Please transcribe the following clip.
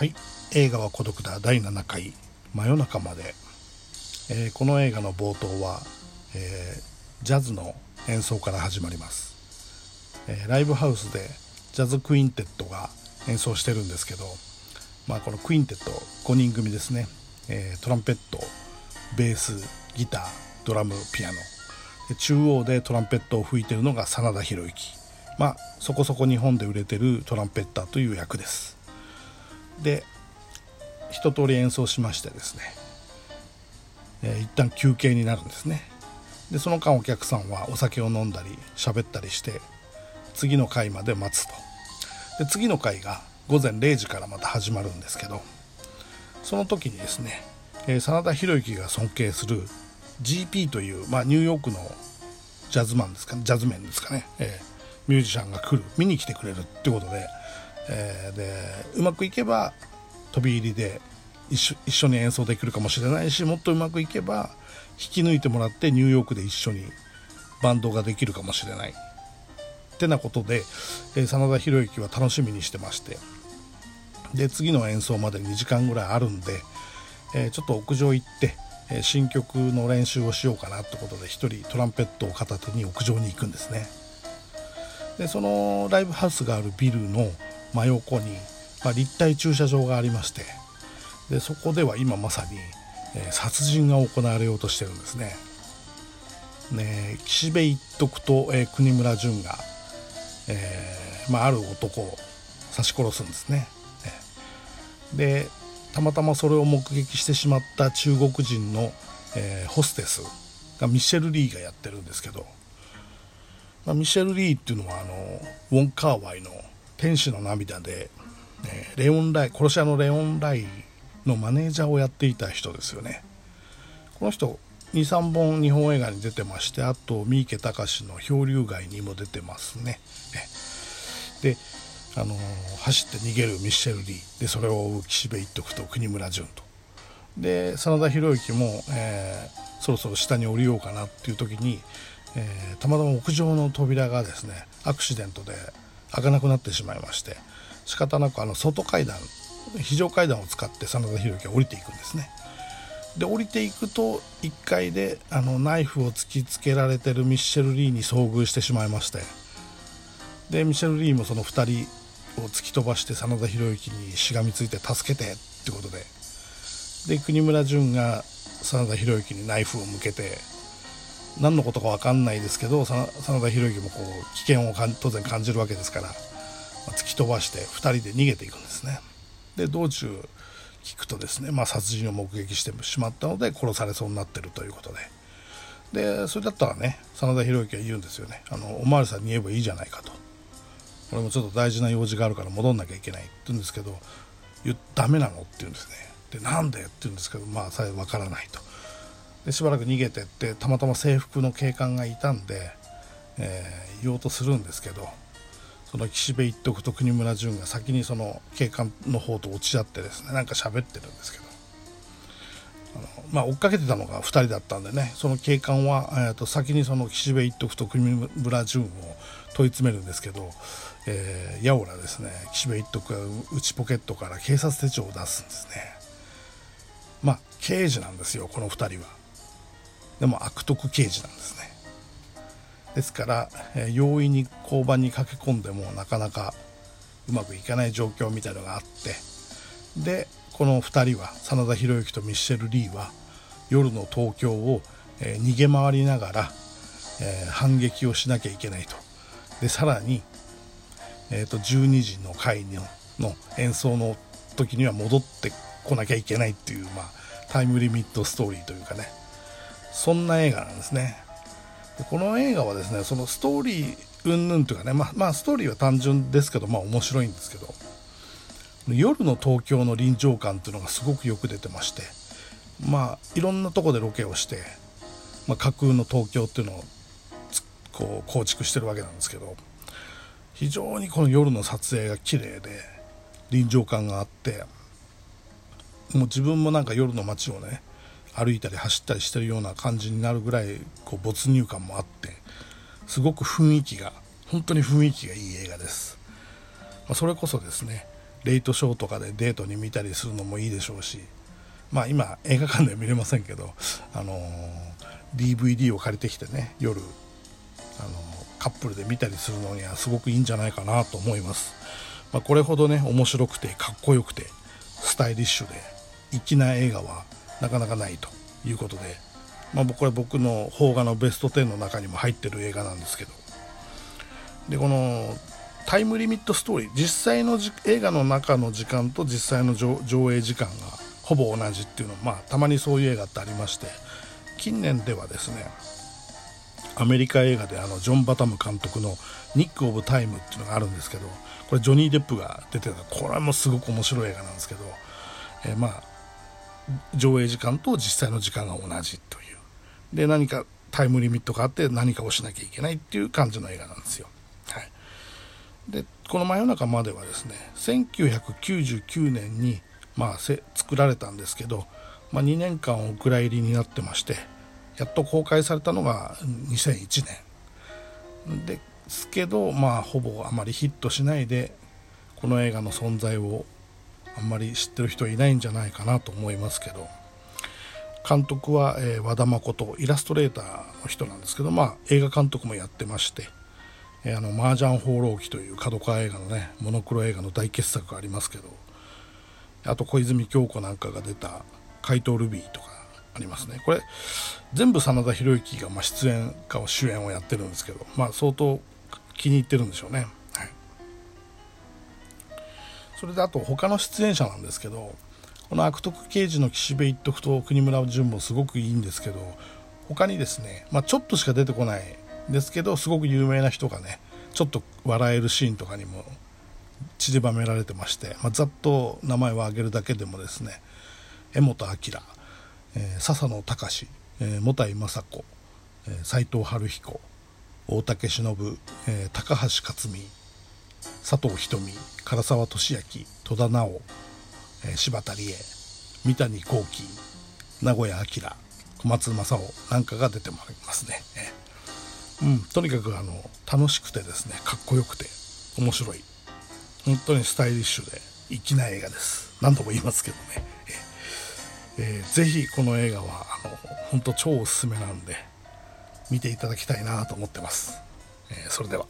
はい。映画は孤独だ。第7回。真夜中まで、えーこの映画の冒頭は、えージャズの演奏から始まります、えーライブハウスでジャズクインテットが演奏してるんですけど、まあ、このクインテット5人組ですね、えトランペットベースギタードラムピアノ。で中央でトランペットを吹いてるのが真田広之。まあそこそこ日本で売れてるトランペッターという役です。で一通り演奏しましてですね、えー一旦休憩になるんですね。でその間お客さんはお酒を飲んだり喋ったりして次の回まで待つと。で次の回が午前0時からまた始まるんですけどその時にですね、えー真田広之が尊敬する GP という、まあ、ニューヨークのジャズマンですかねジャズメンですかね、えーミュージシャンが来る見に来てくれるってことで,、えーでうまくいけば飛び入りで一緒一緒に演奏できるかもしれないしもっとうまくいけば引き抜いてもらってニューヨークで一緒にバンドができるかもしれない。ってなことで、えー真田広之は楽しみにしてまして。で次の演奏まで2時間ぐらいあるんで、えーちょっと屋上行って、えー新曲の練習をしようかなってことで一人トランペットを片手に屋上に行くんですね。でそのライブハウスがあるビルの真横に、まあ、立体駐車場がありましてでそこでは今まさに、えー殺人が行われようとしてるんですね。ね岸辺一徳と、えー国村淳が、えーまあ、ある男を刺し殺すんですね。でたまたまそれを目撃してしまった中国人の、えーホステスがミシェル・リーがやってるんですけど、まあ、ミシェル・リーっていうのはあのウォン・カーワイの「天使の涙で」えレオン・ライ殺し屋のレオン・ライのマネージャーをやっていた人ですよね。この人23本日本映画に出てましてあと三池隆の「漂流街」にも出てますね。であの走って逃げるミッシェル・リー。でそれを追う岸辺一徳と国村淳と。で真田広之も、えーそろそろ下に降りようかなっていう時に、えーたまたま屋上の扉がですねアクシデントで開かなくなってしまいまして仕方なくあの外階段非常階段を使って真田広之は降りていくんですね。で降りていくと1階であのナイフを突きつけられてるミッシェル・リーに遭遇してしまいましてでミッシェル・リーもその2人を突き飛ばして真田広之にしがみついて助けてってことで。で国村淳が真田広之にナイフを向けて何のことか分かんないですけど真田広之もこう危険を当然感じるわけですから、まあ突き飛ばして2人で逃げていくんですね。で道中聞くとですね、まあ、殺人を目撃してしまったので殺されそうになってるということで。でそれだったらね真田広之は言うんですよね。あのおまわりさんに言えばいいじゃないかと。俺もちょっと大事な用事があるから戻んなきゃいけない。って言うんですけど言ダメなの？って言うんですね。でなんで？って言うんですけどまあさえ分からないと。でしばらく逃げてってたまたま制服の警官がいたんで、えー言おうとするんですけどその岸辺一徳と国村淳が先にその警官の方と落ち合ってですねなんか喋ってるんですけど。あのまあ追っかけてたのが2人だったんでねその警官は、えー、と先にその岸辺一徳と国村淳を問い詰めるんですけど、えー、やおらですね岸辺一徳が内ポケットから警察手帳を出すんですね。まあ刑事なんですよこの2人は。でも悪徳刑事なんですね。ですから、えー容易に交番に駆け込んでもなかなかうまくいかない状況みたいのがあってでこの2人は真田広之とミッシェル・リーは夜の東京を、えー逃げ回りながら、えー反撃をしなきゃいけないと。でさらに、えー、と12時の回のの演奏の時には戻ってこなきゃいけないっていう、まあ、タイムリミットストーリーというかね。そんな映画なんですね。でこの映画はですねそのストーリー云々というかねまあ、まあ、ストーリーは単純ですけどまあ面白いんですけど夜の東京の臨場感っていうのがすごくよく出てましてまあいろんなとこでロケをして、まあ、架空の東京っていうのをこう構築してるわけなんですけど非常にこの夜の撮影が綺麗で臨場感があってもう自分もなんか夜の街をね歩いたり走ったりしてるような感じになるぐらいこう没入感もあってすごく雰囲気が本当に雰囲気がいい映画です、まあそれこそですねレイトショーとかでデートに見たりするのもいいでしょうしまあ今映画館では見れませんけど、あのー、DVD を借りてきてね夜、あのー、カップルで見たりするのにはすごくいいんじゃないかなと思います、まあ、これほどね面白くてかっこよくてスタイリッシュで粋な映画はなかなかないということで、まあ、これ僕の邦画のベスト10の中にも入ってる映画なんですけど。でこのタイムリミットストーリー実際の映画の中の時間と実際の上映時間がほぼ同じっていうのまあたまにそういう映画ってありまして近年ではですねアメリカ映画であのジョン・バタム監督の「ニック・オブ・タイム」っていうのがあるんですけどこれジョニー・デップが出てたこれもすごく面白い映画なんですけど、えー、まあ上映時間と実際の時間が同じという。で何かタイムリミットがあって何かをしなきゃいけないっていう感じの映画なんですよ。はい、でこの「真夜中まで」はですね1999年に、まあ、作られたんですけど、まあ、2年間お蔵入りになってましてやっと公開されたのが2001年。ですけどまあほぼあまりヒットしないでこの映画の存在をあんまり知ってる人いないんじゃないかなと思いますけど。監督は、えー、和田誠イラストレーターの人なんですけど、まあ、映画監督もやってまして、えー、あの麻雀放浪記という角川映画のねモノクロ映画の大傑作がありますけどあと小泉京子なんかが出た「怪盗ルビー」とかありますね。これ全部真田広之がまあ出演か主演をやってるんですけど、まあ、相当気に入ってるんでしょうね。それであと他の出演者なんですけどこの悪徳刑事の岸辺一徳と国村淳もすごくいいんですけど他にですね、まあ、ちょっとしか出てこないんですけどすごく有名な人がねちょっと笑えるシーンとかにも散りばめられてまして、まあ、ざっと名前を挙げるだけでもですね江本明、えー、笹野隆、えー、茂井雅子、えー、藤晴彦大竹しのぶ、えー、高橋克実佐藤瞳唐沢俊明戸田直、え、柴田理恵三谷幸喜名古屋明小松政夫なんかが出てますね、え、うん、とにかくあの楽しくてですねかっこよくて面白い。本当にスタイリッシュで粋な映画です。何度も言いますけどね、えー。えー、ぜひこの映画はあの本当超おすすめなんで見ていただきたいなと思ってます、えー、それでは。